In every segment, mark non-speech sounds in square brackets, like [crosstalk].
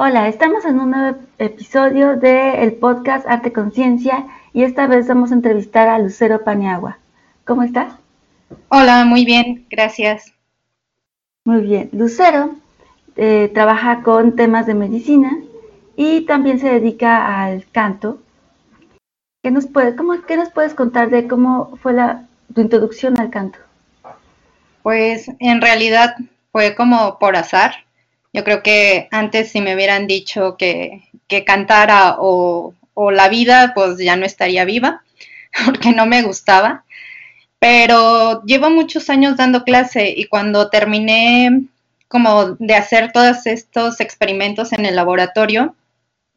Hola, estamos en un nuevo episodio del podcast Arte Conciencia y esta vez vamos a entrevistar a Lucero Paniagua. ¿Cómo estás? Hola, muy bien, gracias. Muy bien. Lucero eh, trabaja con temas de medicina y también se dedica al canto. ¿Qué nos, puede, cómo, ¿qué nos puedes contar de cómo fue la, tu introducción al canto? Pues en realidad fue como por azar. Yo creo que antes si me hubieran dicho que, que cantara o, o la vida, pues ya no estaría viva, [laughs] porque no me gustaba. Pero llevo muchos años dando clase y cuando terminé como de hacer todos estos experimentos en el laboratorio,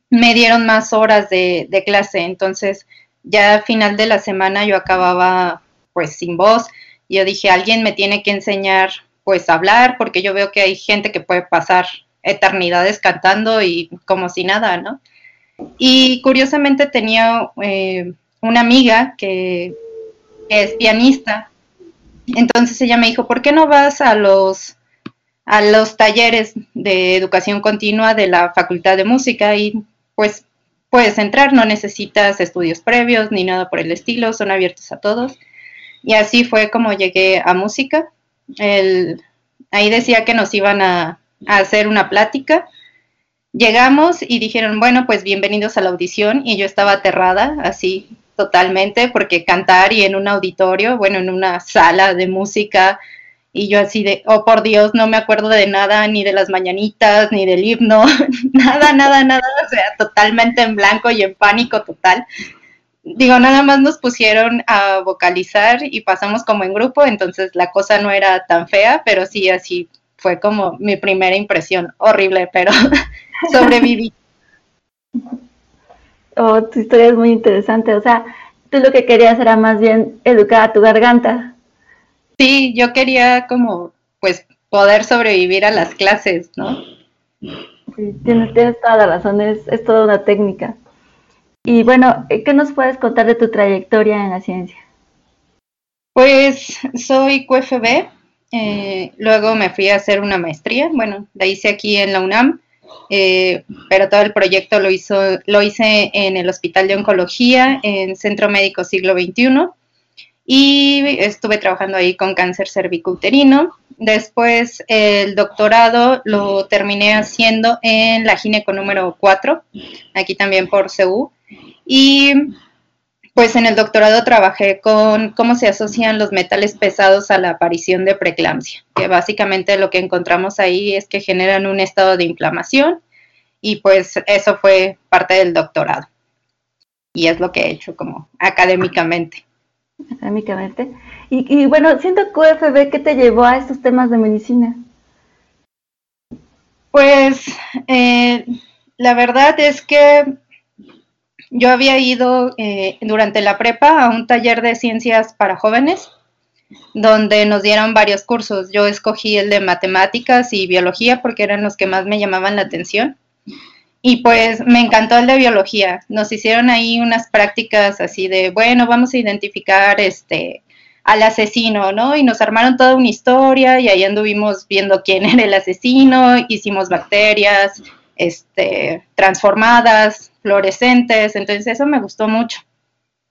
me dieron más horas de, de clase. Entonces, ya al final de la semana yo acababa pues sin voz. Yo dije, alguien me tiene que enseñar pues hablar, porque yo veo que hay gente que puede pasar eternidades cantando y como si nada, ¿no? Y curiosamente tenía eh, una amiga que, es pianista, entonces ella me dijo, ¿por qué no vas a los, a los talleres de educación continua de la Facultad de Música? Y pues puedes entrar, no necesitas estudios previos ni nada por el estilo, son abiertos a todos. Y así fue como llegué a música. El, ahí decía que nos iban a, a hacer una plática. Llegamos y dijeron, bueno, pues bienvenidos a la audición y yo estaba aterrada, así totalmente, porque cantar y en un auditorio, bueno, en una sala de música, y yo así de, oh por Dios, no me acuerdo de nada, ni de las mañanitas, ni del himno, [laughs] nada, nada, nada, o sea, totalmente en blanco y en pánico total. Digo, nada más nos pusieron a vocalizar y pasamos como en grupo, entonces la cosa no era tan fea, pero sí así fue como mi primera impresión, horrible, pero [laughs] sobreviví. Oh, tu historia es muy interesante, o sea, tú lo que querías era más bien educar a tu garganta. Sí, yo quería como, pues, poder sobrevivir a las clases, ¿no? Sí, tienes, tienes toda la razón, es, es toda una técnica. Y bueno, ¿qué nos puedes contar de tu trayectoria en la ciencia? Pues soy QFB, eh, luego me fui a hacer una maestría, bueno, la hice aquí en la UNAM, eh, pero todo el proyecto lo, hizo, lo hice en el Hospital de Oncología, en Centro Médico Siglo XXI, y estuve trabajando ahí con cáncer cervicouterino. Después el doctorado lo terminé haciendo en la gineco número 4, aquí también por CEU. Y pues en el doctorado trabajé con cómo se asocian los metales pesados a la aparición de preeclampsia, que básicamente lo que encontramos ahí es que generan un estado de inflamación y pues eso fue parte del doctorado. Y es lo que he hecho como académicamente. Académicamente. Y, bueno, siento QFB, ¿qué te llevó a estos temas de medicina? Pues eh, la verdad es que yo había ido eh, durante la prepa a un taller de ciencias para jóvenes, donde nos dieron varios cursos. Yo escogí el de matemáticas y biología porque eran los que más me llamaban la atención. Y pues me encantó el de biología. Nos hicieron ahí unas prácticas así de, bueno, vamos a identificar este al asesino, ¿no? Y nos armaron toda una historia y ahí anduvimos viendo quién [laughs] era el asesino, hicimos bacterias, este, transformadas, fluorescentes, entonces eso me gustó mucho.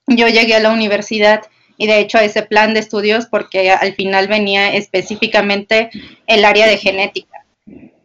Yo llegué a la universidad y de hecho a ese plan de estudios porque al final venía específicamente el área de genética.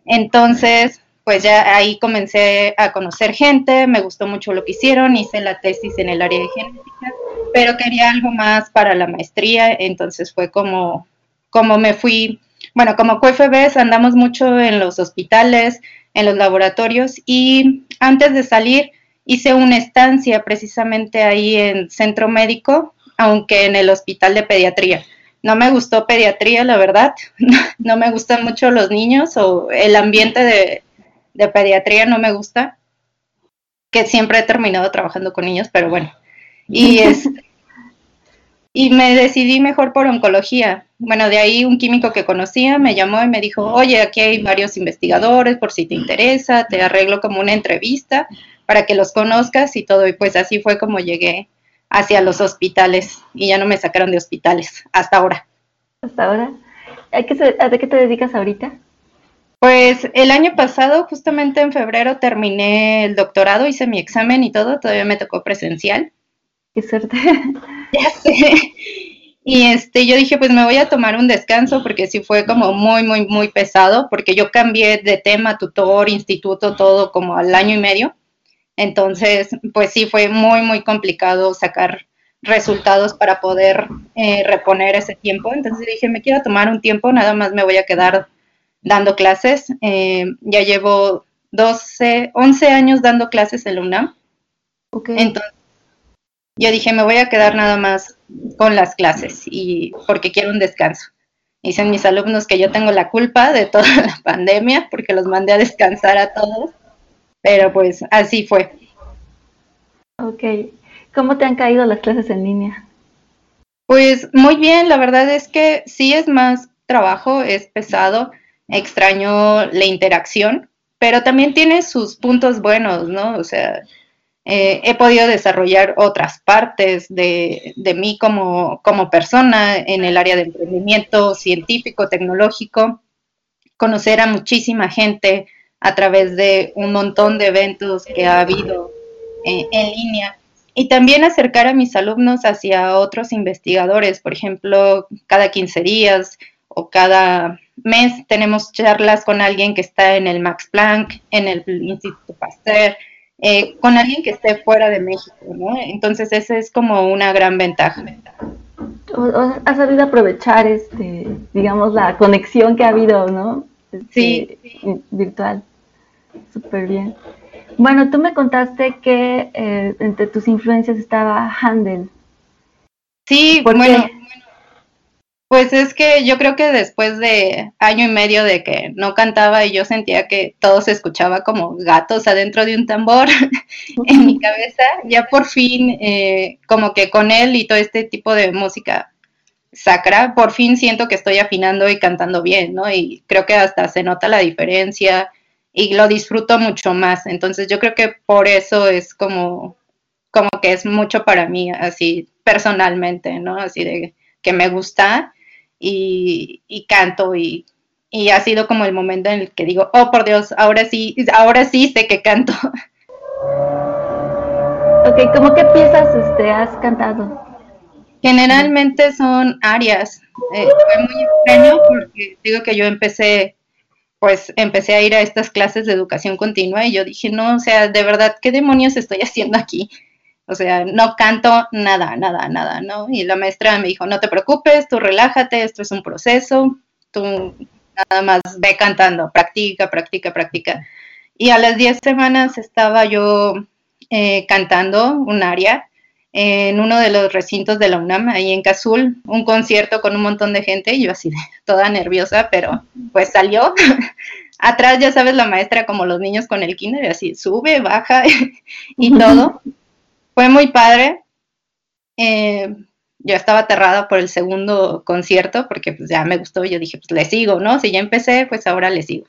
Entonces, pues ya ahí comencé a conocer gente, me gustó mucho lo que hicieron, hice la tesis en el área de genética, pero quería algo más para la maestría, entonces fue como, como me fui, bueno, como QFBs andamos mucho en los hospitales, en los laboratorios y antes de salir hice una estancia precisamente ahí en centro médico, aunque en el hospital de pediatría. No me gustó pediatría, la verdad. [laughs] No me gustan mucho los niños o el ambiente de, de pediatría no me gusta, que siempre he terminado trabajando con niños, pero bueno. Y [laughs] es, y me decidí mejor por oncología. Bueno, de ahí un químico que conocía me llamó y me dijo, oye, aquí hay varios investigadores, por si te interesa, te arreglo como una entrevista para que los conozcas y todo. Y pues así fue como llegué hacia los hospitales y ya no me sacaron de hospitales hasta ahora. ¿Hasta ahora? ¿A qué, qué te dedicas ahorita? Pues el año pasado, justamente en febrero, terminé el doctorado, hice mi examen y todo, todavía me tocó presencial. Qué suerte. [laughs] Ya sé. Y este, yo dije, pues me voy a tomar un descanso porque sí fue como muy, muy, muy pesado, porque yo cambié de tema, tutor, instituto, todo como al año y medio. Entonces, pues sí fue muy, muy complicado sacar resultados para poder eh, reponer ese tiempo. Entonces dije, me quiero tomar un tiempo, nada más me voy a quedar dando clases. Eh, ya llevo 12, 11 años dando clases en la UNAM. Entonces, yo dije, me voy a quedar nada más con las clases y porque quiero un descanso. Dicen mis alumnos que yo tengo la culpa de toda la [laughs] pandemia porque los mandé a descansar a todos, pero pues así fue. Ok, ¿cómo te han caído las clases en línea? Pues muy bien, la verdad es que sí es más trabajo, es pesado, extraño la interacción, pero también tiene sus puntos buenos, ¿no? O sea, eh, he podido desarrollar otras partes de, de mí como, como, persona en el área de emprendimiento científico, tecnológico, conocer a muchísima gente a través de un montón de eventos que ha habido eh, en línea y también acercar a mis alumnos hacia otros investigadores, por ejemplo, cada 15 días o cada mes tenemos charlas con alguien que está en el Max Planck, en el Instituto Pasteur, eh, con alguien que esté fuera de México, ¿no? Entonces esa es como una gran ventaja. Has sabido aprovechar, este, digamos, la conexión que ha habido, ¿no? Sí. Este, virtual. Súper bien. Bueno, tú me contaste que eh, entre tus influencias estaba Handel. Sí, bueno, pues es que yo creo que después de año y medio de que no cantaba y yo sentía que todo se escuchaba como gatos adentro de un tambor [laughs] en mi [laughs] cabeza, ya por fin, eh, como que con él y todo este tipo de música sacra, por fin siento que estoy afinando y cantando bien, ¿no? Y creo que hasta se nota la diferencia y lo disfruto mucho más. Entonces yo creo que por eso es como, como que es mucho para mí, así personalmente, ¿no? Así de que me gusta y, canto y, ha sido como el momento en el que digo, oh por Dios, ahora sí, ahora sí sé que canto. Ok, ¿cómo qué piezas este, has cantado? Generalmente son arias. Eh, fue muy extraño porque digo que yo empecé, pues empecé a ir a estas clases de educación continua y yo dije, no, o sea, de verdad, ¿qué demonios estoy haciendo aquí? O sea, no canto nada, nada, nada, ¿no? Y la maestra me dijo, no te preocupes, tú relájate, esto es un proceso, tú nada más ve cantando, practica, practica, practica. Y a las 10 semanas estaba yo eh, cantando un aria en uno de los recintos de la UNAM, ahí en Cazul, un concierto con un montón de gente, y yo así [laughs] toda nerviosa, pero pues salió. [laughs] Atrás, ya sabes, la maestra como los niños con el kinder, así sube, baja [laughs] y todo fue muy padre. Eh, yo estaba aterrada por el segundo concierto porque pues ya me gustó y yo dije, pues le sigo, ¿no? Si ya empecé, pues ahora le sigo.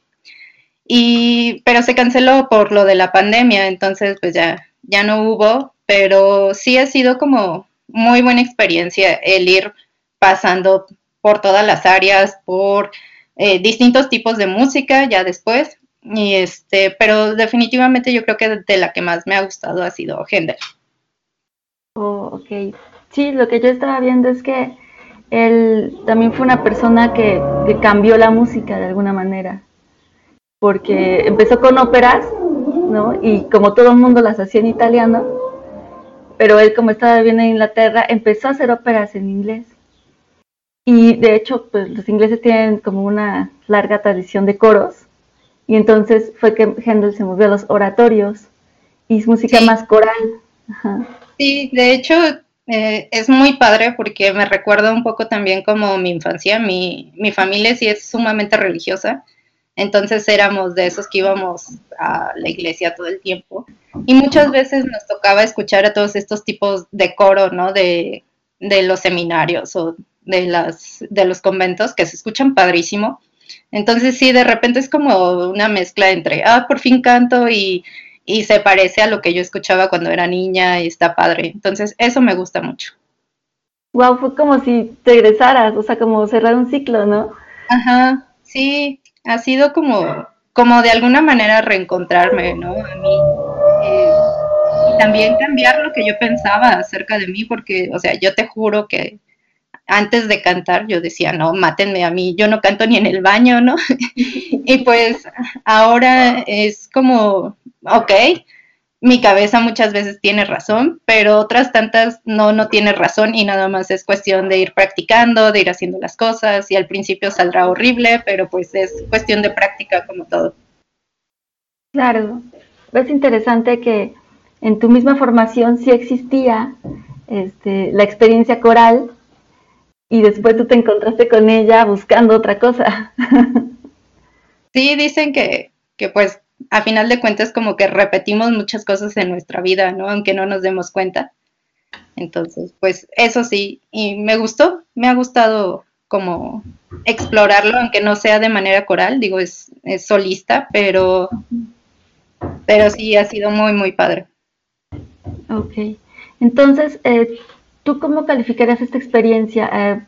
Y, pero se canceló por lo de la pandemia, entonces pues ya, ya no hubo, pero sí ha sido como muy buena experiencia el ir pasando por todas las áreas, por eh, distintos tipos de música ya después, y este, pero definitivamente yo creo que de la que más me ha gustado ha sido Händel. Oh, ok. Sí, lo que yo estaba viendo es que él también fue una persona que, cambió la música de alguna manera, porque empezó con óperas, ¿no? Y como todo el mundo las hacía en italiano, pero él como estaba viviendo en Inglaterra, empezó a hacer óperas en inglés. Y de hecho, pues los ingleses tienen como una larga tradición de coros, y entonces fue que Händel se movió a los oratorios, y es música más coral. Ajá. Sí, de hecho eh, es muy padre porque me recuerda un poco también como mi infancia. Mi, mi familia sí es sumamente religiosa, entonces éramos de esos que íbamos a la iglesia todo el tiempo. Y muchas veces nos tocaba escuchar a todos estos tipos de coro, ¿no? De, de los seminarios o de, las, de los conventos que se escuchan padrísimo. Entonces sí, de repente es como una mezcla entre, ah, por fin canto y y se parece a lo que yo escuchaba cuando era niña y está padre. Entonces, eso me gusta mucho. Wow, fue como si te regresaras, o sea, como cerrar un ciclo, ¿no? Ajá, sí. Ha sido como, como de alguna manera reencontrarme, ¿no? A mí. Eh, y también cambiar lo que yo pensaba acerca de mí, porque, o sea, yo te juro que antes de cantar yo decía, no, mátenme a mí, yo no canto ni en el baño, ¿no? [laughs] y pues ahora es como, ok, mi cabeza muchas veces tiene razón, pero otras tantas no, no tiene razón y nada más es cuestión de ir practicando, de ir haciendo las cosas y al principio saldrá horrible, pero pues es cuestión de práctica como todo. Claro, es interesante que en tu misma formación sí existía este, la experiencia coral y después tú te encontraste con ella buscando otra cosa. [laughs] sí, dicen que, que pues a final de cuentas como que repetimos muchas cosas en nuestra vida, ¿no? Aunque no nos demos cuenta. Entonces, pues eso sí, y me gustó, me ha gustado como explorarlo, aunque no sea de manera coral, digo, es, solista, pero, pero sí ha sido muy, muy padre. Ok, entonces, eh, ¿tú cómo calificarías esta experiencia? Eh,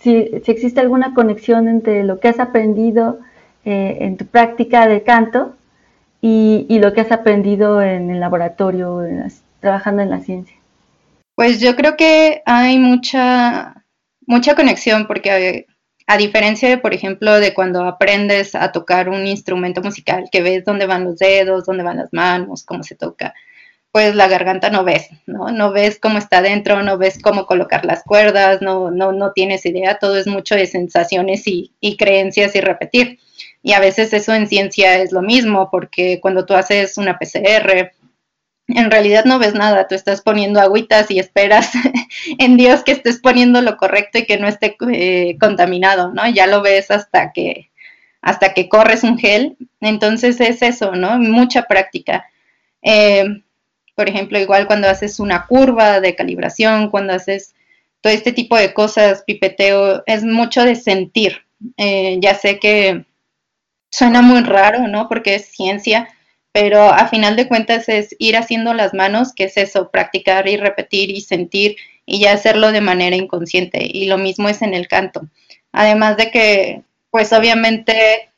si, si, existe alguna conexión entre lo que has aprendido eh, en tu práctica de canto y, lo que has aprendido en el laboratorio, trabajando en la ciencia? Pues yo creo que hay mucha, mucha conexión porque a, diferencia de, por ejemplo, de cuando aprendes a tocar un instrumento musical, que ves dónde van los dedos, dónde van las manos, cómo se toca, pues la garganta no ves, ¿no? No ves cómo está dentro, no ves cómo colocar las cuerdas, no, no, no tienes idea, todo es mucho de sensaciones y, y creencias y repetir. Y a veces eso en ciencia es lo mismo, porque cuando tú haces una PCR, en realidad no ves nada, tú estás poniendo agüitas y esperas [laughs] en Dios que estés poniendo lo correcto y que no esté eh, contaminado, ¿no? Ya lo ves hasta que hasta que corres un gel, entonces es eso, ¿no? Mucha práctica. Eh, por ejemplo, igual cuando haces una curva de calibración, cuando haces todo este tipo de cosas, pipeteo, es mucho de sentir. Eh, ya sé que suena muy raro, ¿no? Porque es ciencia, pero a final de cuentas es ir haciendo las manos, que es eso, practicar y repetir y sentir y ya hacerlo de manera inconsciente. Y lo mismo es en el canto. Además de que, pues obviamente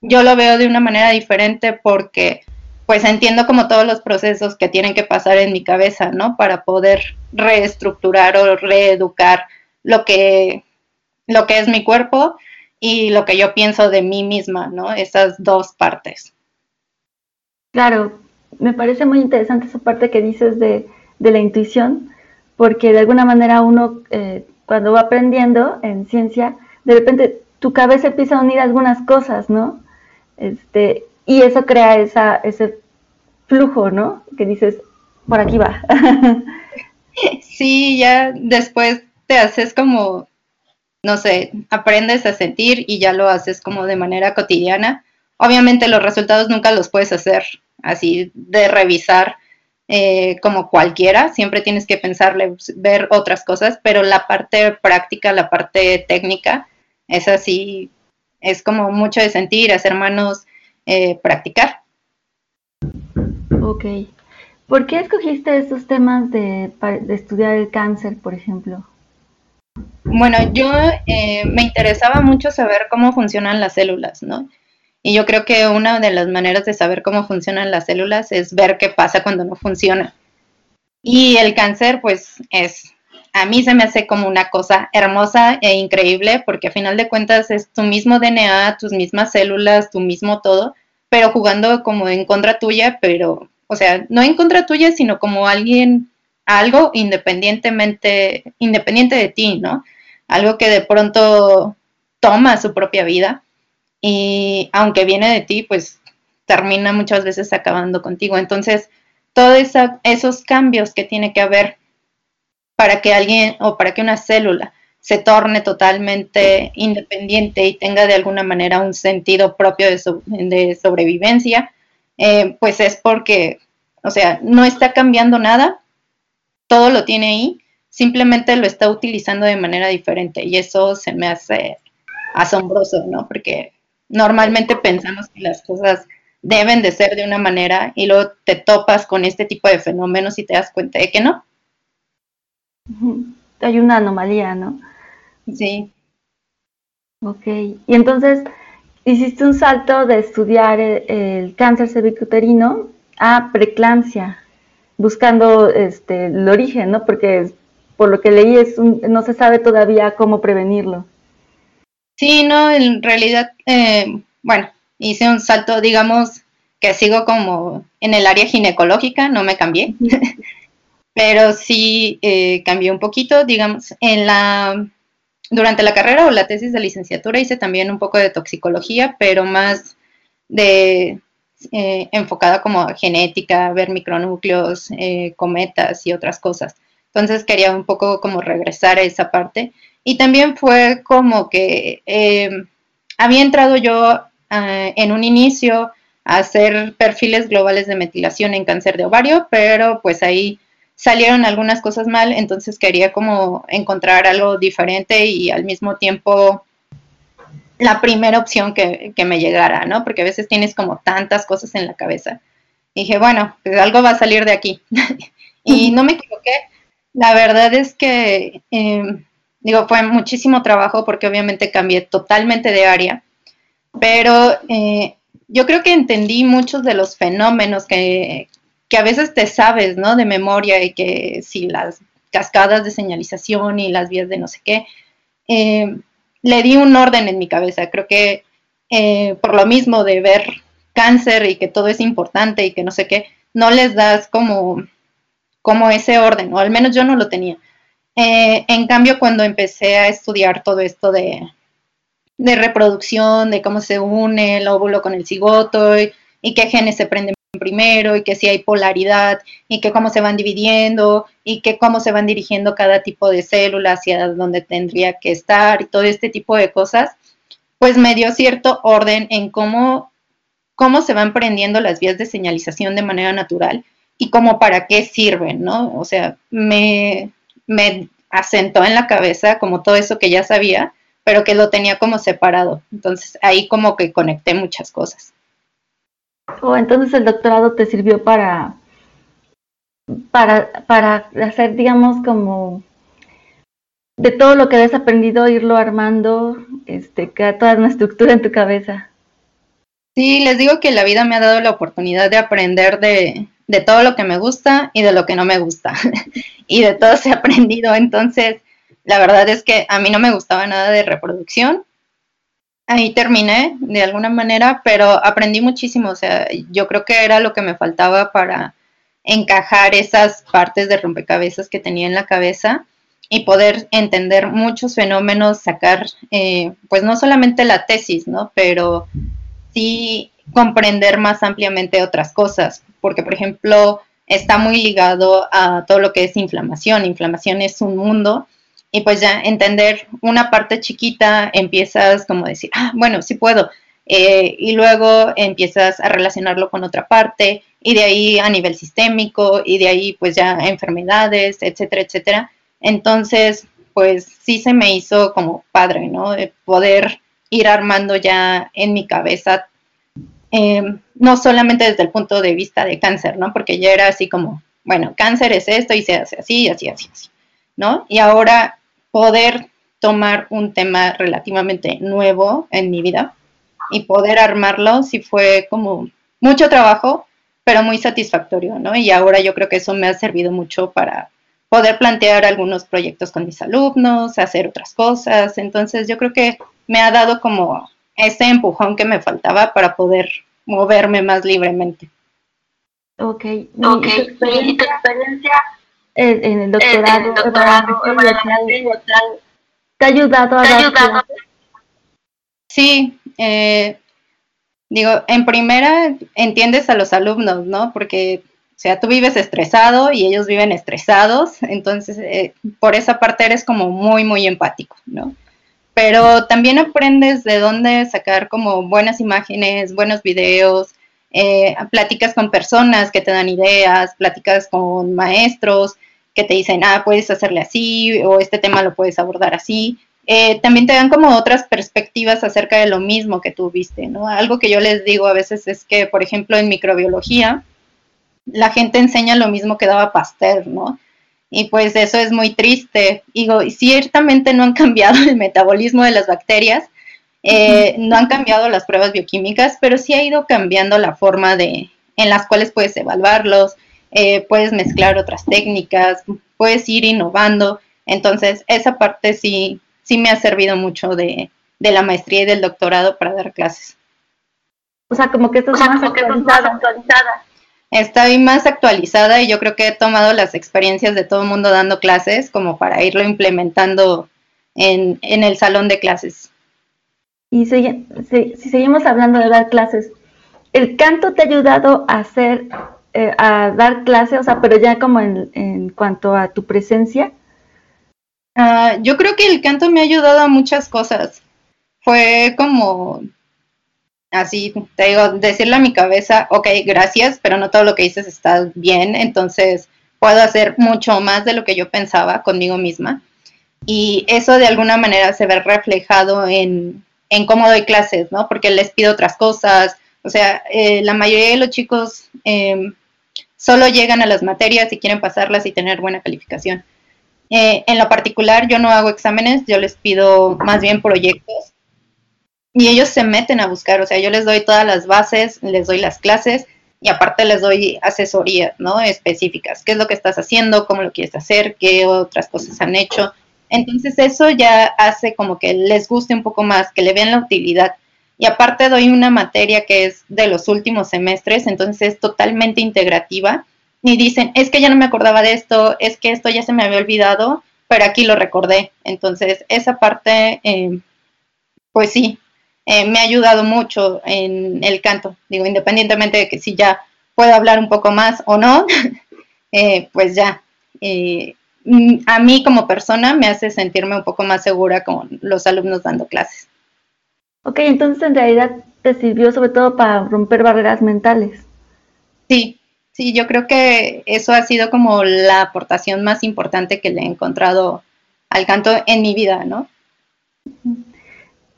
yo lo veo de una manera diferente porque pues entiendo como todos los procesos que tienen que pasar en mi cabeza, ¿no? Para poder reestructurar o reeducar lo que, lo que es mi cuerpo y lo que yo pienso de mí misma, ¿no? Esas dos partes. Claro, me parece muy interesante esa parte que dices de, la intuición, porque de alguna manera uno eh, cuando va aprendiendo en ciencia, de repente tu cabeza empieza a unir algunas cosas, ¿no? Este, y eso crea esa, ese flujo, ¿no? Que dices, por aquí va. [laughs] sí, ya después te haces como no sé, aprendes a sentir y ya lo haces como de manera cotidiana. Obviamente los resultados nunca los puedes hacer así de revisar eh, como cualquiera, siempre tienes que pensarle, ver otras cosas, pero la parte práctica, la parte técnica, es así, es como mucho de sentir, hacer manos, eh, practicar. Ok. ¿Por qué escogiste estos temas de, de estudiar el cáncer, por ejemplo? Bueno, yo eh, me interesaba mucho saber cómo funcionan las células, ¿no? Y yo creo que una de las maneras de saber cómo funcionan las células es ver qué pasa cuando no funciona. Y el cáncer, pues, es, a mí se me hace como una cosa hermosa e increíble, porque a final de cuentas es tu mismo DNA, tus mismas células, tu mismo todo, pero jugando como en contra tuya, pero, o sea, no en contra tuya, sino como alguien algo independientemente, independiente de ti, ¿no? Algo que de pronto toma su propia vida y aunque viene de ti, pues termina muchas veces acabando contigo. Entonces, todos esos cambios que tiene que haber para que alguien o para que una célula se torne totalmente independiente y tenga de alguna manera un sentido propio de, sobrevivencia, eh, pues es porque, o sea, no está cambiando nada, todo lo tiene ahí, simplemente lo está utilizando de manera diferente y eso se me hace asombroso, ¿no? Porque normalmente pensamos que las cosas deben de ser de una manera y luego te topas con este tipo de fenómenos y te das cuenta de que no. Hay una anomalía, ¿no? Sí. Ok, y entonces, hiciste un salto de estudiar el, cáncer cervicuterino a preeclampsia, buscando este, el origen, ¿no? Porque por lo que leí es no se sabe todavía cómo prevenirlo. Sí, no, en realidad, eh, bueno, hice un salto, digamos, que sigo como en el área ginecológica, no me cambié, [laughs] pero sí eh, cambié un poquito, digamos, en la durante la carrera o la tesis de licenciatura hice también un poco de toxicología, pero más de eh, enfocada como a genética, ver micronúcleos, eh, cometas y otras cosas. Entonces quería un poco como regresar a esa parte. Y también fue como que em, había entrado yo ah, en un inicio a hacer perfiles globales de metilación en cáncer de ovario, pero pues ahí salieron algunas cosas mal, entonces quería como encontrar algo diferente y al mismo tiempo la primera opción que, me llegara, ¿no? Porque a veces tienes como tantas cosas en la cabeza. dije, bueno, pues algo va a salir de aquí. [laughs] y no me equivoqué. La verdad es que, em, digo, fue muchísimo trabajo porque obviamente cambié totalmente de área, pero eh, yo creo que entendí muchos de los fenómenos que, que a veces te sabes, ¿no? De memoria y que si las cascadas de señalización y las vías de no sé qué, eh, le di un orden en mi cabeza. Creo que eh, por lo mismo de ver cáncer y que todo es importante y que no sé qué, no les das como, como ese orden, o al menos yo no lo tenía. Eh, en cambio, cuando empecé a estudiar todo esto de, de reproducción, de cómo se une el óvulo con el cigoto y, y qué genes se prenden primero y que si hay polaridad y que cómo se van dividiendo y que cómo se van dirigiendo cada tipo de célula hacia donde tendría que estar y todo este tipo de cosas, pues me dio cierto orden en cómo, cómo se van prendiendo las vías de señalización de manera natural y cómo para qué sirven, ¿no? O sea, me, me asentó en la cabeza como todo eso que ya sabía, pero que lo tenía como separado. Entonces ahí como que conecté muchas cosas. Oh, entonces el doctorado te sirvió para, para, para hacer, digamos, como de todo lo que has aprendido, irlo armando, este, toda una estructura en tu cabeza. Sí, les digo que la vida me ha dado la oportunidad de aprender de, de todo lo que me gusta y de lo que no me gusta. [laughs] y de todo se ha aprendido. Entonces, la verdad es que a mí no me gustaba nada de reproducción ahí terminé de alguna manera, pero aprendí muchísimo, o sea, yo creo que era lo que me faltaba para encajar esas partes de rompecabezas que tenía en la cabeza y poder entender muchos fenómenos, sacar, eh, pues no solamente la tesis, ¿no? Pero sí comprender más ampliamente otras cosas, porque por ejemplo está muy ligado a todo lo que es inflamación. Inflamación es un mundo y pues ya entender una parte chiquita, empiezas como decir, ah, bueno, sí puedo. Eh, y luego empiezas a relacionarlo con otra parte y de ahí a nivel sistémico y de ahí pues ya enfermedades, etcétera, etcétera. Entonces, pues sí se me hizo como padre, ¿no? poder ir armando ya en mi cabeza, em, no solamente desde el punto de vista de cáncer, ¿no? Porque ya era así como, bueno, cáncer es esto y se hace así, así, así, así, ¿no? Y ahora poder tomar un tema relativamente nuevo en mi vida y poder armarlo sí fue como mucho trabajo, pero muy satisfactorio, ¿no? Y ahora yo creo que eso me ha servido mucho para poder plantear algunos proyectos con mis alumnos, hacer otras cosas. Entonces yo creo que me ha dado como ese empujón que me faltaba para poder moverme más libremente. Ok, ok. ¿Y tu experiencia en el doctorado, ¿te ha ayudado a dar Sí, eh, digo, en primera entiendes a los alumnos, ¿no? Porque, o sea, tú vives estresado y ellos viven estresados, entonces eh, por esa parte eres como muy, muy empático, ¿no? Pero también aprendes de dónde sacar como buenas imágenes, buenos videos, eh, platicas con personas que te dan ideas, platicas con maestros, que te dicen, ah, puedes hacerle así o este tema lo puedes abordar así. Eh, también te dan como otras perspectivas acerca de lo mismo que tú viste, ¿no? Algo que yo les digo a veces es que, por ejemplo, en microbiología, la gente enseña lo mismo que daba Pasteur, ¿no? Y pues eso es muy triste. Digo, ciertamente no han cambiado el metabolismo de las bacterias Eh, no han cambiado las pruebas bioquímicas, pero sí ha ido cambiando la forma de en las cuales puedes evaluarlos, eh, puedes mezclar otras técnicas, puedes ir innovando. Entonces, esa parte sí, sí me ha servido mucho de, de la maestría y del doctorado para dar clases. O sea, como que estás más, actualizada. Estoy más actualizada y yo creo que he tomado las experiencias de todo el mundo dando clases como para irlo implementando en, en el salón de clases. Y si, si, seguimos hablando de dar clases, ¿el canto te ha ayudado a hacer, eh, a dar clases, o sea, pero ya como en, en cuanto a tu presencia? Ah, yo creo que el canto me ha ayudado a muchas cosas. Fue como así, te digo, decirle a mi cabeza, ok, gracias, pero no todo lo que dices está bien, entonces puedo hacer mucho más de lo que yo pensaba conmigo misma. Y eso de alguna manera se ve reflejado en, en cómo doy clases, ¿no? Porque les pido otras cosas. O sea, eh, la mayoría de los chicos em, solo llegan a las materias y quieren pasarlas y tener buena calificación. Eh, en lo particular, yo no hago exámenes, yo les pido más bien proyectos y ellos se meten a buscar, o sea, yo les doy todas las bases, les doy las clases y aparte les doy asesorías, ¿no? Específicas, qué es lo que estás haciendo, cómo lo quieres hacer, qué otras cosas han hecho. Entonces eso ya hace como que les guste un poco más, que le vean la utilidad. Y aparte doy una materia que es de los últimos semestres, entonces es totalmente integrativa. Y dicen, es que ya no me acordaba de esto, es que esto ya se me había olvidado, pero aquí lo recordé. Entonces esa parte, eh, pues sí, eh, me ha ayudado mucho en el canto. Digo, independientemente de que si ya puedo hablar un poco más o no, [laughs] eh, pues ya. Eh, a mí como persona me hace sentirme un poco más segura con los alumnos dando clases. Ok, entonces en realidad te sirvió sobre todo para romper barreras mentales. Sí, sí, yo creo que eso ha sido como la aportación más importante que le he encontrado al canto en mi vida, ¿no?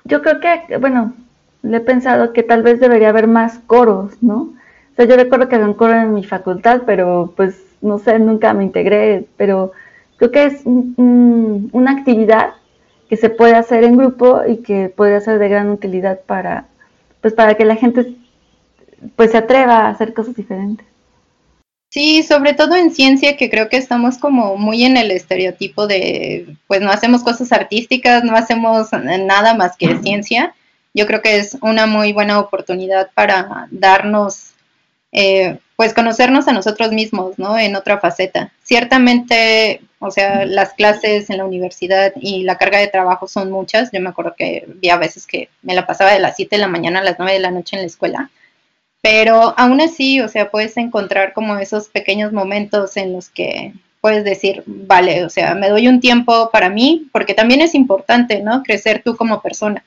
Yo creo que, bueno, le he pensado que tal vez debería haber más coros, ¿no? O sea, yo recuerdo que había un coro en mi facultad, pero pues no sé, nunca me integré, pero creo que es una actividad que se puede hacer en grupo y que puede ser de gran utilidad para, pues para que la gente pues se atreva a hacer cosas diferentes. Sí, sobre todo en ciencia, que creo que estamos como muy en el estereotipo de, pues no hacemos cosas artísticas, no hacemos nada más que ciencia. Yo creo que es una muy buena oportunidad para darnos, eh, pues conocernos a nosotros mismos, ¿no? En otra faceta. Ciertamente, o sea, las clases en la universidad y la carga de trabajo son muchas. Yo me acuerdo que había veces que me la pasaba de las 7 de la mañana a las 9 de la noche en la escuela pero aún así, o sea, puedes encontrar como esos pequeños momentos en los que puedes decir, vale, o sea, me doy un tiempo para mí, porque también es importante, ¿no? Crecer tú como persona.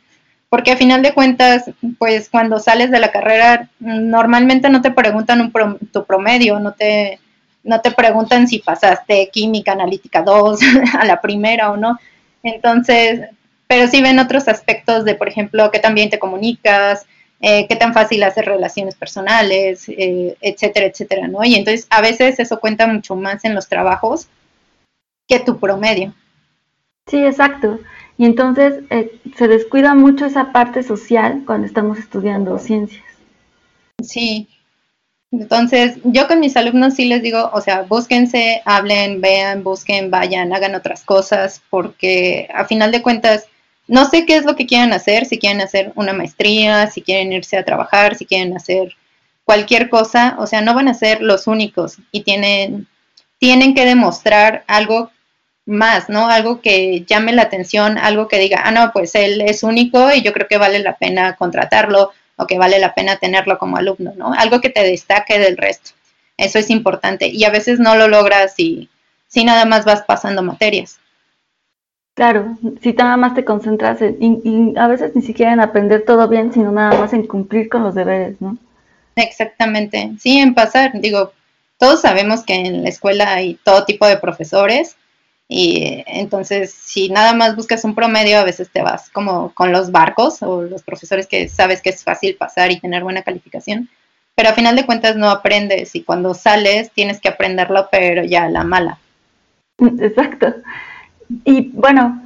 Porque a final de cuentas, pues cuando sales de la carrera, normalmente no te preguntan un tu promedio, no te, no te preguntan si pasaste química analítica 2 [laughs] a la primera o no. Entonces, pero sí ven otros aspectos de, por ejemplo, que también te comunicas, eh, qué tan fácil hacer relaciones personales, eh, etcétera, etcétera, ¿no? Y entonces a veces eso cuenta mucho más en los trabajos que tu promedio. Sí, exacto. Y entonces eh, se descuida mucho esa parte social cuando estamos estudiando ciencias. Sí. Entonces, yo con mis alumnos sí les digo, o sea, búsquense, hablen, vean, busquen, vayan, hagan otras cosas, porque a final de cuentas, no sé qué es lo que quieren hacer, si quieren hacer una maestría, si quieren irse a trabajar, si quieren hacer cualquier cosa, o sea, no van a ser los únicos y tienen, tienen que demostrar algo más, ¿no? Algo que llame la atención, algo que diga, ah, no, pues él es único y yo creo que vale la pena contratarlo o que vale la pena tenerlo como alumno, ¿no? Algo que te destaque del resto. Eso es importante y a veces no lo logras si, si nada más vas pasando materias. Claro, si nada más te concentras en, y, a veces ni siquiera en aprender todo bien, sino nada más en cumplir con los deberes, ¿no? Exactamente, sí, en pasar, digo, todos sabemos que en la escuela hay todo tipo de profesores y eh, entonces si nada más buscas un promedio, a veces te vas como con los barcos o los profesores que sabes que es fácil pasar y tener buena calificación, pero a final de cuentas no aprendes y cuando sales tienes que aprenderlo, pero ya la mala. [laughs] Exacto. Y bueno,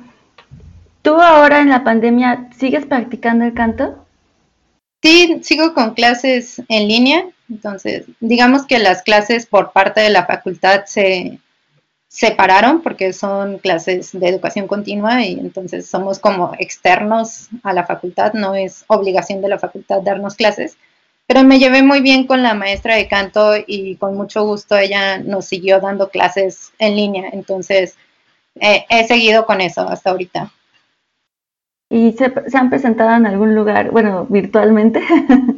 ¿Tú ahora en la pandemia sigues practicando el canto? Sí, sigo con clases en línea. Entonces, digamos que las clases por parte de la facultad se separaron porque son clases de educación continua y entonces somos como externos a la facultad, no es obligación de la facultad darnos clases. Pero me llevé muy bien con la maestra de canto y con mucho gusto ella nos siguió dando clases en línea. Entonces, eh, he seguido con eso hasta ahorita. ¿Y se, han presentado en algún lugar, bueno, virtualmente?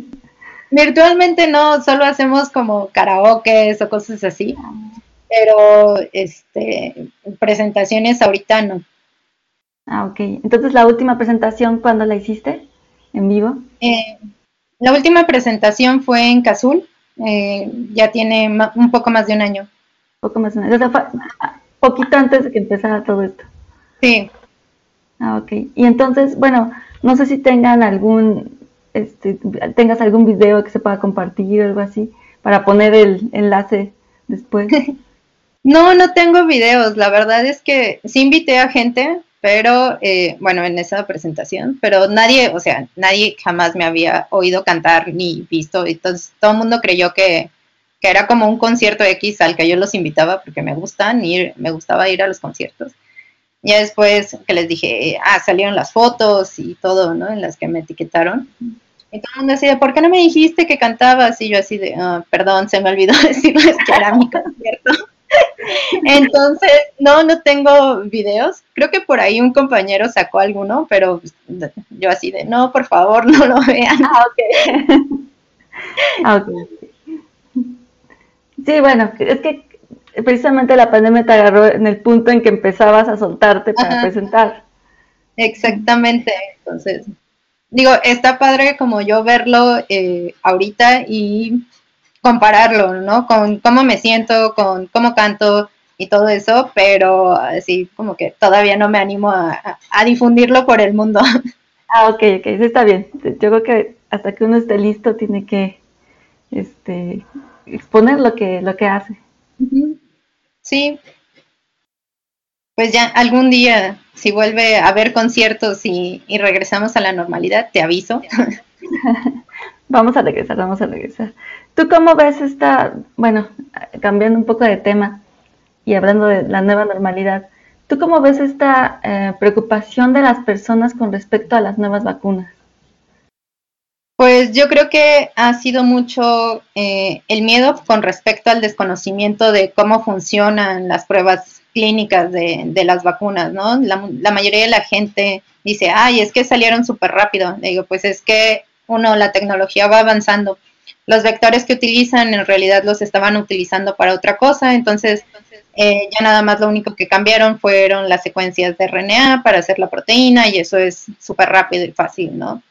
[laughs] virtualmente no, solo hacemos como karaoke o cosas así. Pero este presentaciones ahorita no. Ah, ok. Entonces, ¿la última presentación cuándo la hiciste? ¿En vivo? Eh, la última presentación fue en Cazul. Eh, ya tiene un poco más de un año. Poco más de un año. Poquito antes de que empezara todo esto. Sí. Ah, ok. Y entonces, bueno, no sé si tengan algún, este, tengas algún video que se pueda compartir o algo así, para poner el enlace después. [laughs] no, no tengo videos. La verdad es que sí invité a gente, pero eh, bueno, en esa presentación, pero nadie, o sea, nadie jamás me había oído cantar ni visto. Entonces, todo el mundo creyó que, que era como un concierto X al que yo los invitaba porque me gustan ir, me gustaba ir a los conciertos. Ya después que les dije, ah, salieron las fotos y todo, ¿no? En las que me etiquetaron. Y todo el mundo decía, ¿por qué no me dijiste que cantabas? Y yo así de, ah, perdón, se me olvidó [laughs] decirles que era mi concierto. [laughs] Entonces, no, no tengo videos. Creo que por ahí un compañero sacó alguno, pero yo así de, no, por favor, no lo vean. Ah, ok. [laughs] ah, ok. Sí, bueno, es que precisamente la pandemia te agarró en el punto en que empezabas a soltarte para presentar. Exactamente, entonces, digo, está padre como yo verlo eh, ahorita y compararlo, ¿no? Con cómo me siento, con cómo canto y todo eso, pero así como que todavía no me animo a, difundirlo por el mundo. Ah, ok, ok, sí está bien. Yo creo que hasta que uno esté listo tiene que este, exponer lo que, lo que hace. Sí. Pues ya algún día, si vuelve a haber conciertos y, regresamos a la normalidad, te aviso. [laughs] vamos a regresar, vamos a regresar. ¿Tú cómo ves esta, bueno, cambiando un poco de tema y hablando de la nueva normalidad, ¿tú cómo ves esta eh, preocupación de las personas con respecto a las nuevas vacunas? Pues yo creo que ha sido mucho eh, el miedo con respecto al desconocimiento de cómo funcionan las pruebas clínicas de, las vacunas, ¿no? La, mayoría de la gente dice, ay, es que salieron súper rápido. digo, pues es que, uno, la tecnología va avanzando. Los vectores que utilizan en realidad los estaban utilizando para otra cosa, entonces eh, ya nada más lo único que cambiaron fueron las secuencias de RNA para hacer la proteína y eso es súper rápido y fácil, ¿no?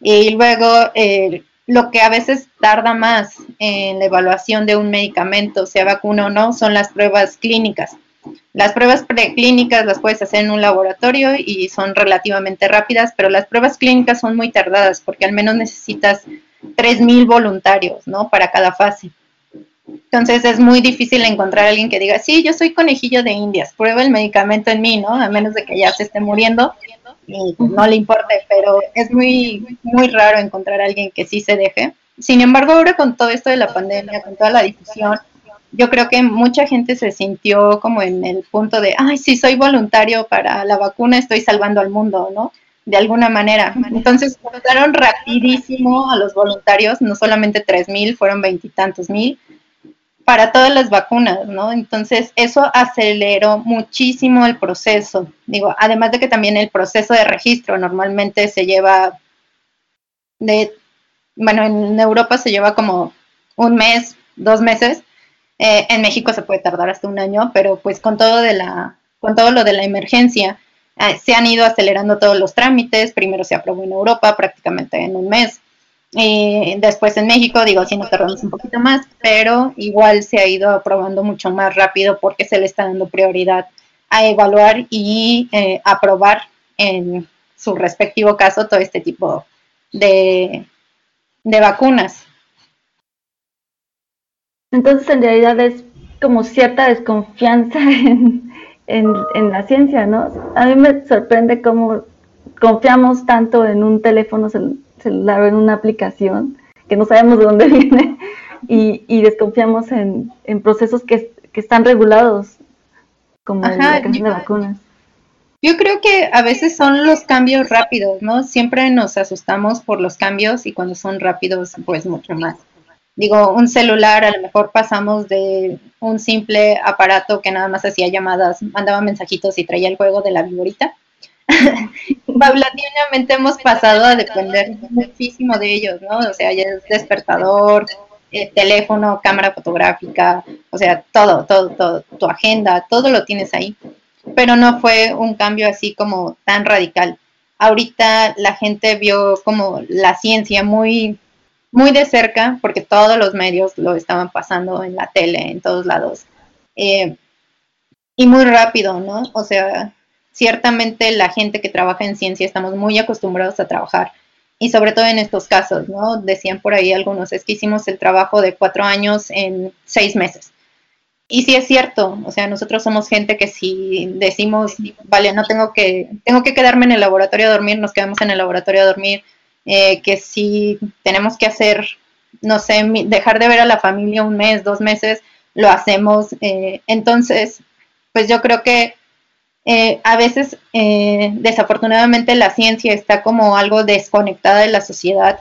Y luego, eh, lo que a veces tarda más en la evaluación de un medicamento, sea vacuna o no, son las pruebas clínicas. Las pruebas preclínicas las puedes hacer en un laboratorio y son relativamente rápidas, pero las pruebas clínicas son muy tardadas porque al menos necesitas 3.000 voluntarios, ¿no? Para cada fase. Entonces es muy difícil encontrar a alguien que diga, sí, yo soy conejillo de indias, prueba el medicamento en mí, ¿no? A menos de que ya se esté muriendo y no le importe, pero es muy, muy raro encontrar a alguien que sí se deje. Sin embargo, ahora con todo esto de la pandemia, con toda la difusión, yo creo que mucha gente se sintió como en el punto de, ay, si soy voluntario para la vacuna, estoy salvando al mundo, ¿no? De alguna manera. Entonces, votaron rapidísimo a los voluntarios, no solamente tres mil, fueron veintitantos mil para todas las vacunas, ¿no? Entonces, eso aceleró muchísimo el proceso. Digo, además de que también el proceso de registro normalmente se lleva de, bueno, en Europa se lleva como un mes, dos meses. Eh, en México se puede tardar hasta un año, pero pues con todo de la, con todo lo de la emergencia, eh, se han ido acelerando todos los trámites. Primero se aprobó en Europa prácticamente en un mes. Y después en México, digo, sí nos tardamos un poquito más, pero igual se ha ido aprobando mucho más rápido porque se le está dando prioridad a evaluar y eh, aprobar en su respectivo caso todo este tipo de, vacunas. Entonces, en realidad es como cierta desconfianza [laughs] en la ciencia, ¿no? A mí me sorprende cómo confiamos tanto en un teléfono celular o en una aplicación que no sabemos de dónde [laughs] viene y, desconfiamos en, procesos que, están regulados, como la creación de vacunas. Yo creo que a veces son los cambios rápidos, ¿no? Siempre nos asustamos por los cambios y cuando son rápidos, pues mucho más. Digo, un celular, a lo mejor pasamos de un simple aparato que nada más hacía llamadas, mandaba mensajitos y traía el juego de la viborita. Paulatinamente hemos pasado a depender muchísimo de ellos, ¿no? O sea, ya es despertador, eh, teléfono, cámara fotográfica, o sea, todo, todo, todo, tu agenda, todo lo tienes ahí. Pero no fue un cambio así como tan radical. Ahorita la gente vio como la ciencia muy muy de cerca, porque todos los medios lo estaban pasando en la tele, en todos lados. Eh, y muy rápido, ¿no? O sea, ciertamente la gente que trabaja en ciencia estamos muy acostumbrados a trabajar. Y sobre todo en estos casos, ¿no? Decían por ahí algunos, es que hicimos el trabajo de cuatro años en seis meses. Y sí es cierto, o sea, nosotros somos gente que si decimos, vale, no tengo que, tengo que quedarme en el laboratorio a dormir, nos quedamos en el laboratorio a dormir, eh, que si tenemos que hacer, no sé, dejar de ver a la familia un mes, dos meses, lo hacemos. Eh, entonces, pues yo creo que eh, a veces, desafortunadamente, la ciencia está como algo desconectada de la sociedad.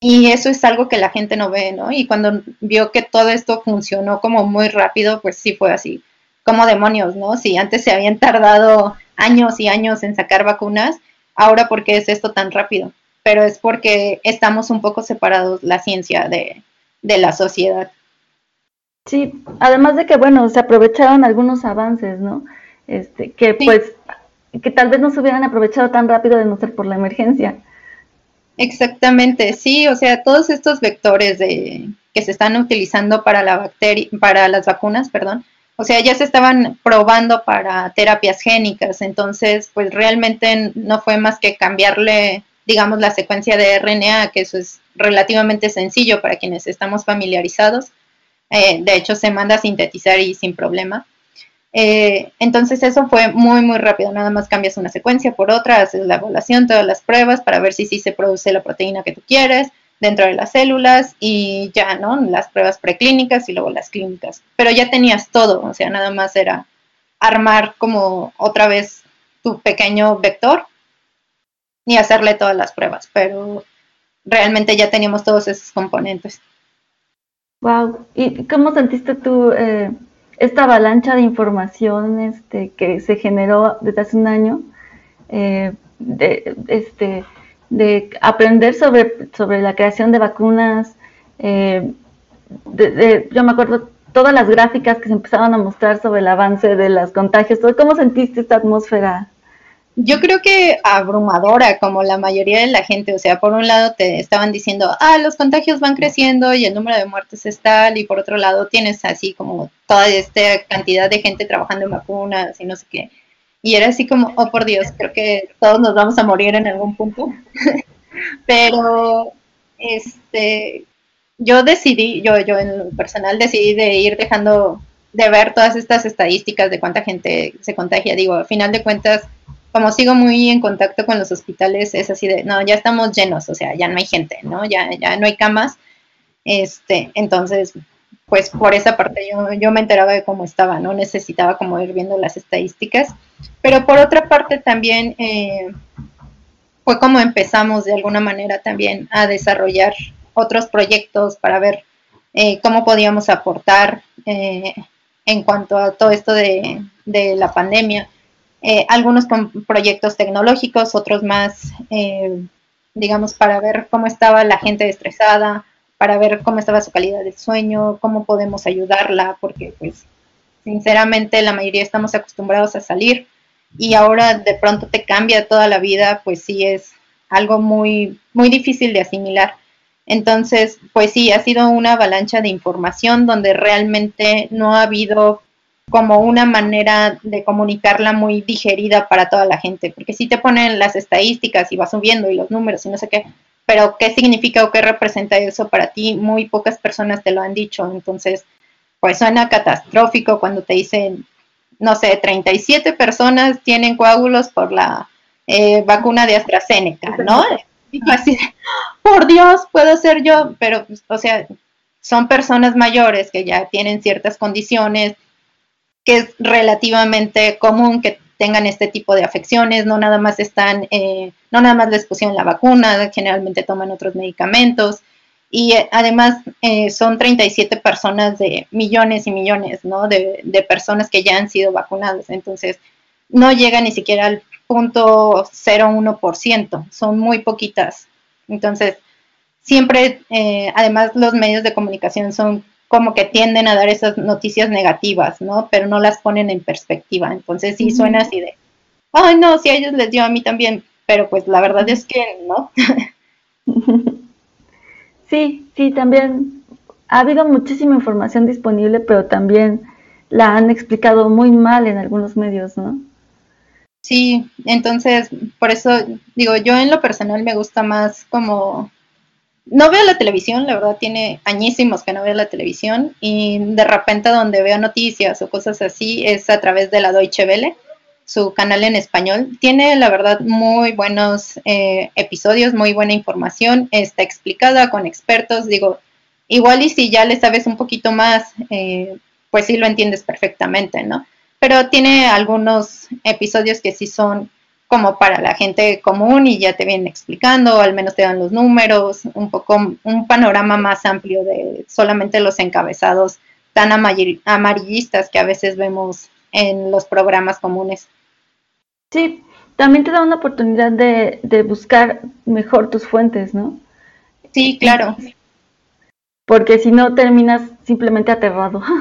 Y eso es algo que la gente no ve, ¿no? Y cuando vio que todo esto funcionó como muy rápido, pues sí fue así, como demonios, ¿no? Si antes se habían tardado años y años en sacar vacunas, ahora ¿por qué es esto tan rápido? pero es porque estamos un poco separados la ciencia de, la sociedad. Sí, además de que, bueno, se aprovecharon algunos avances, ¿no? Este, que pues, que tal vez no se hubieran aprovechado tan rápido de no ser por la emergencia. Exactamente, sí, o sea, todos estos vectores de, que se están utilizando para la bacteria, para las vacunas, perdón, o sea, ya se estaban probando para terapias génicas, entonces, pues realmente no fue más que cambiarle digamos, la secuencia de RNA, que eso es relativamente sencillo para quienes estamos familiarizados. Eh, de hecho, se manda a sintetizar y sin problema. Eh, entonces eso fue muy, muy rápido. Nada más cambias una secuencia por otra, haces la evaluación, todas las pruebas para ver si sí se produce la proteína que tú quieres dentro de las células y ya, ¿no? Las pruebas preclínicas y luego las clínicas. Pero ya tenías todo, o sea, nada más era armar como otra vez tu pequeño vector ni hacerle todas las pruebas, pero realmente ya teníamos todos esos componentes. Wow, ¿y cómo sentiste tú eh, esta avalancha de información este, que se generó desde hace un año? Eh, de, este, de aprender sobre, sobre la creación de vacunas. Eh, yo me acuerdo todas las gráficas que se empezaban a mostrar sobre el avance de los contagios. ¿Cómo sentiste esta atmósfera yo creo que abrumadora, como la mayoría de la gente. O sea, por un lado te estaban diciendo, ah, los contagios van creciendo y el número de muertes es tal, y por otro lado tienes así como toda esta cantidad de gente trabajando en vacunas y no sé qué. Y era así como, oh por Dios, creo que todos nos vamos a morir en algún punto. [laughs] Pero, este, yo decidí, yo, yo en lo personal decidí de ir dejando de ver todas estas estadísticas de cuánta gente se contagia. Digo, a final de cuentas, como sigo muy en contacto con los hospitales, es así de, no, ya estamos llenos, o sea, ya no hay gente, ¿no? Ya, ya no hay camas. Este, entonces, pues por esa parte yo, yo me enteraba de cómo estaba, ¿no? Necesitaba como ir viendo las estadísticas. Pero por otra parte también eh, fue como empezamos de alguna manera también a desarrollar otros proyectos para ver eh, cómo podíamos aportar eh, en cuanto a todo esto de, de la pandemia. Eh, algunos con proyectos tecnológicos, otros más, eh, digamos, para ver cómo estaba la gente estresada, para ver cómo estaba su calidad de sueño, cómo podemos ayudarla, porque pues sinceramente la mayoría estamos acostumbrados a salir y ahora de pronto te cambia toda la vida, pues sí es algo muy, muy difícil de asimilar. Entonces, pues sí, ha sido una avalancha de información donde realmente no ha habido como una manera de comunicarla muy digerida para toda la gente, porque si te ponen las estadísticas y vas subiendo y los números y no sé qué, pero qué significa o qué representa eso para ti, muy pocas personas te lo han dicho, entonces pues suena catastrófico cuando te dicen no sé, 37 personas tienen coágulos por la eh, vacuna de AstraZeneca, ¿no? Y así, por Dios, puedo ser yo, pero, pues, o sea, son personas mayores que ya tienen ciertas condiciones, que es relativamente común que tengan este tipo de afecciones, no nada más están, eh, no nada más les pusieron la vacuna, generalmente toman otros medicamentos y eh, además eh, son 37 personas de millones y millones, ¿no? De, de, personas que ya han sido vacunadas, entonces no llega ni siquiera al punto 0,1%, son muy poquitas. Entonces, siempre, además los medios de comunicación son como que tienden a dar esas noticias negativas, ¿no? Pero no las ponen en perspectiva. Entonces sí suena así de, ay, no, si a ellos les dio a mí también, pero pues la verdad es que no. [laughs] sí, sí, también ha habido muchísima información disponible, pero también la han explicado muy mal en algunos medios, ¿no? Sí, entonces, por eso digo, yo en lo personal me gusta más como no veo la televisión, la verdad tiene añísimos que no veo la televisión y de repente donde veo noticias o cosas así es a través de la Deutsche Welle, su canal en español. Tiene la verdad muy buenos eh, episodios, muy buena información, está explicada con expertos, digo, igual y si ya le sabes un poquito más, eh, pues sí lo entiendes perfectamente, ¿no? Pero tiene algunos episodios que sí son como para la gente común y ya te vienen explicando, al menos te dan los números, un poco un panorama más amplio de solamente los encabezados tan amarillistas que a veces vemos en los programas comunes. Sí, también te da una oportunidad de, de buscar mejor tus fuentes, ¿no? Sí, claro. Porque si no terminas simplemente aterrado. [laughs]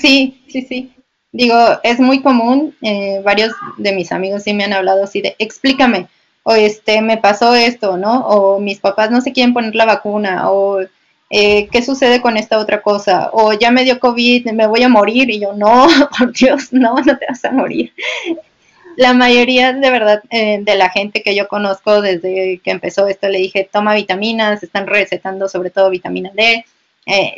Sí, sí, sí. Digo, es muy común, eh, varios de mis amigos sí me han hablado así de, explícame, o este, me pasó esto, ¿no? O mis papás no se quieren poner la vacuna, o eh, ¿qué sucede con esta otra cosa? O ya me dio COVID, me voy a morir, y yo, no, [laughs] por Dios, no, no te vas a morir. La mayoría de verdad eh, de la gente que yo conozco desde que empezó esto le dije, toma vitaminas, están recetando sobre todo vitamina D,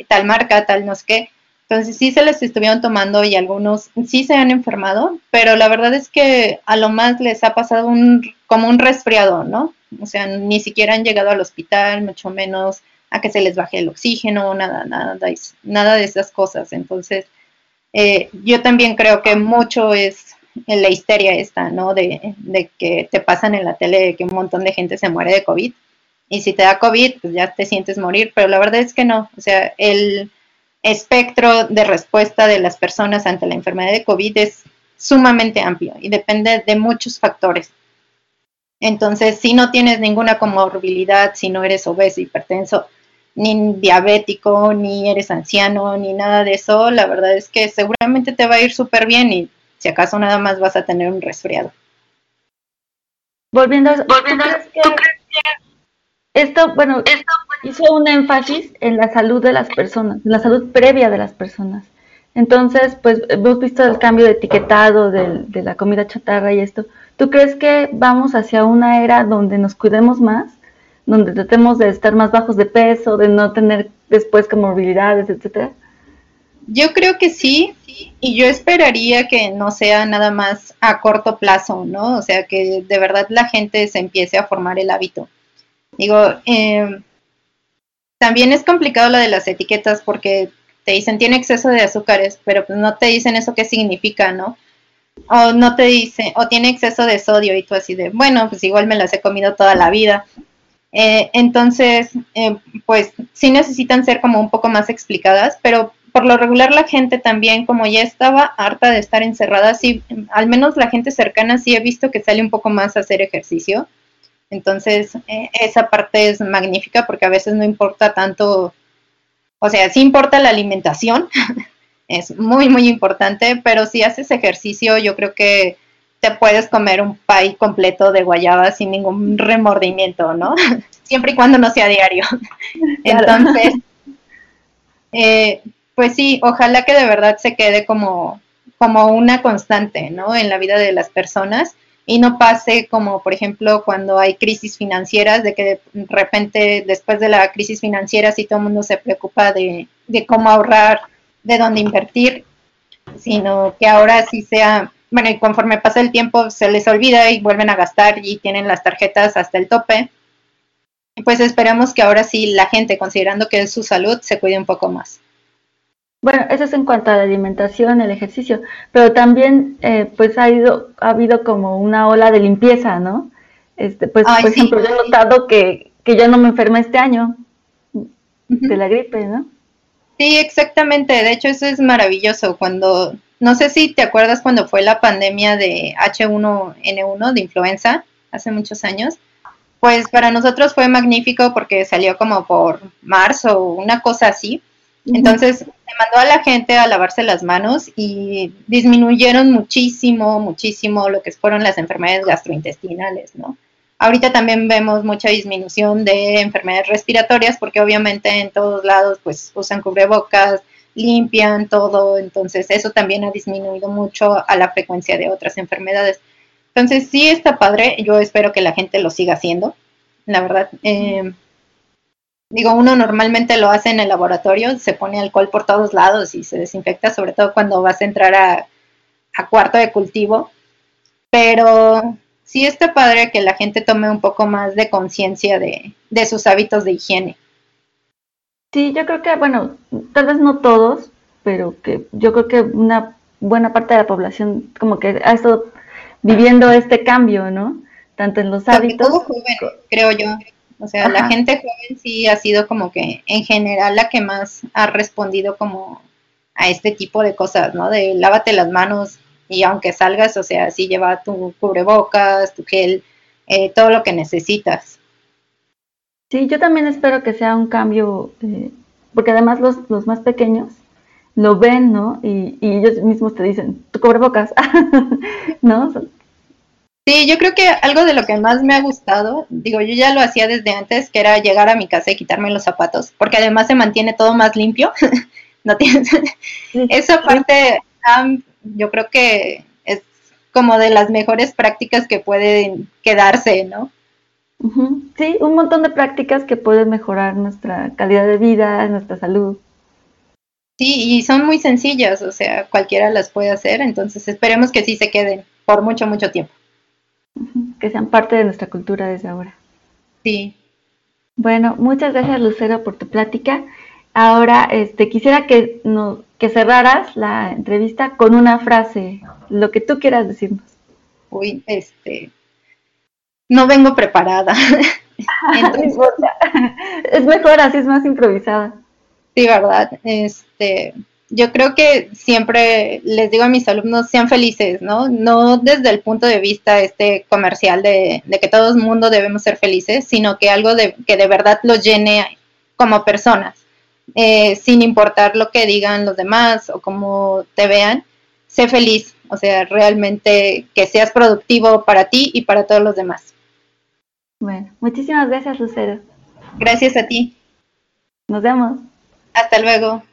tal marca, tal no sé qué entonces sí se les estuvieron tomando y algunos sí se han enfermado, pero la verdad es que a lo más les ha pasado un, como un resfriado, ¿no? O sea, ni siquiera han llegado al hospital, mucho menos a que se les baje el oxígeno, nada, nada, nada de esas cosas. Entonces, eh, yo también creo que mucho es la histeria esta, ¿no? De, de, que te pasan en la tele que un montón de gente se muere de COVID. Y si te da COVID, pues ya te sientes morir, pero la verdad es que no. O sea, el espectro de respuesta de las personas ante la enfermedad de COVID es sumamente amplio y depende de muchos factores. Entonces, si no tienes ninguna comorbilidad, si no eres obeso, hipertenso, ni diabético, ni eres anciano, ni nada de eso, la verdad es que seguramente te va a ir súper bien y si acaso nada más vas a tener un resfriado. Volviendo, Volviendo esto, bueno, esto hizo un énfasis en la salud de las personas, en la salud previa de las personas. Entonces, pues hemos visto el cambio de etiquetado de, la comida chatarra y esto. ¿Tú crees que vamos hacia una era donde nos cuidemos más? Donde tratemos de estar más bajos de peso, de no tener después comorbilidades, etcétera? Yo creo que sí, y yo esperaría que no sea nada más a corto plazo, ¿no? O sea, que de verdad la gente se empiece a formar el hábito. Digo, eh, también es complicado lo de las etiquetas porque te dicen tiene exceso de azúcares, pero pues no te dicen eso qué significa, ¿no? O no te dicen, o tiene exceso de sodio y tú así de, bueno, pues igual me las he comido toda la vida. Eh, entonces, eh, pues sí necesitan ser como un poco más explicadas, pero por lo regular la gente también, como ya estaba harta de estar encerrada, sí, al menos la gente cercana sí he visto que sale un poco más a hacer ejercicio. Entonces, eh, esa parte es magnífica porque a veces no importa tanto, o sea, sí importa la alimentación, [laughs] es muy, muy importante, pero si haces ejercicio, yo creo que te puedes comer un pay completo de guayaba sin ningún remordimiento, ¿no? [laughs] Siempre y cuando no sea diario. [laughs] Entonces, eh, pues sí, ojalá que de verdad se quede como, como una constante, ¿no? En la vida de las personas y no pase como, por ejemplo, cuando hay crisis financieras, de que de repente después de la crisis financiera, si todo el mundo se preocupa de, cómo ahorrar, de dónde invertir, sino que ahora sí sea, bueno, y conforme pasa el tiempo se les olvida y vuelven a gastar y tienen las tarjetas hasta el tope. Pues esperamos que ahora sí la gente, considerando que es su salud, se cuide un poco más. Bueno, eso es en cuanto a la alimentación, el ejercicio, pero también eh, pues ha, ido, ha habido como una ola de limpieza, ¿no? Este, pues, por ejemplo, yo he notado que, que ya no me enfermé este año de la gripe, ¿no? Sí, exactamente. De hecho, eso es maravilloso. Cuando, no sé si te acuerdas cuando fue la pandemia de H1N1 de influenza, hace muchos años. Pues para nosotros fue magnífico porque salió como por marzo o una cosa así. Entonces se mandó a la gente a lavarse las manos y disminuyeron muchísimo, muchísimo lo que fueron las enfermedades gastrointestinales, ¿no? Ahorita también vemos mucha disminución de enfermedades respiratorias porque obviamente en todos lados pues usan cubrebocas, limpian todo, entonces eso también ha disminuido mucho a la frecuencia de otras enfermedades. Entonces sí está padre, yo espero que la gente lo siga haciendo, la verdad. Eh, digo, uno normalmente lo hace en el laboratorio, se pone alcohol por todos lados y se desinfecta, sobre todo cuando vas a entrar a, a cuarto de cultivo, pero sí está padre que la gente tome un poco más de conciencia de, sus hábitos de higiene. Sí, yo creo que, bueno, tal vez no todos, pero que yo creo que una buena parte de la población como que ha estado viviendo este cambio, ¿no? Tanto en los hábitos. Todo joven, creo yo. O sea, la gente joven sí ha sido como que en general la que más ha respondido como a este tipo de cosas, ¿no? De lávate las manos y aunque salgas, o sea, sí lleva tu cubrebocas, tu gel, eh, todo lo que necesitas. Sí, yo también espero que sea un cambio, eh, porque además los, los, más pequeños lo ven, ¿no? Y, ellos mismos te dicen, tu cubrebocas, [laughs] ¿no? Sí, yo creo que algo de lo que más me ha gustado, digo, yo ya lo hacía desde antes, que era llegar a mi casa y quitarme los zapatos, porque además se mantiene todo más limpio. [laughs] no tienes... Esa parte yo creo que es como de las mejores prácticas que pueden quedarse, ¿no? Sí, un montón de prácticas que pueden mejorar nuestra calidad de vida, nuestra salud. Sí, y son muy sencillas, o sea, cualquiera las puede hacer, entonces esperemos que sí se queden por mucho, mucho tiempo. Que sean parte de nuestra cultura desde ahora. Sí. Bueno, muchas gracias Lucero por tu plática. Ahora, este, quisiera que nos que cerraras la entrevista con una frase, lo que tú quieras decirnos. Uy, este, no vengo preparada. [laughs] [laughs] es mejor así, es más improvisada. Sí, verdad. Este, yo creo que siempre les digo a mis alumnos sean felices, ¿no? No desde el punto de vista este comercial de, de que todo el mundo debemos ser felices, sino que algo de, que de verdad los llene como personas. Eh, sin importar lo que digan los demás o cómo te vean, sé feliz, o sea, realmente que seas productivo para ti y para todos los demás. Bueno, muchísimas gracias, Lucero. Gracias a ti. Nos vemos. Hasta luego.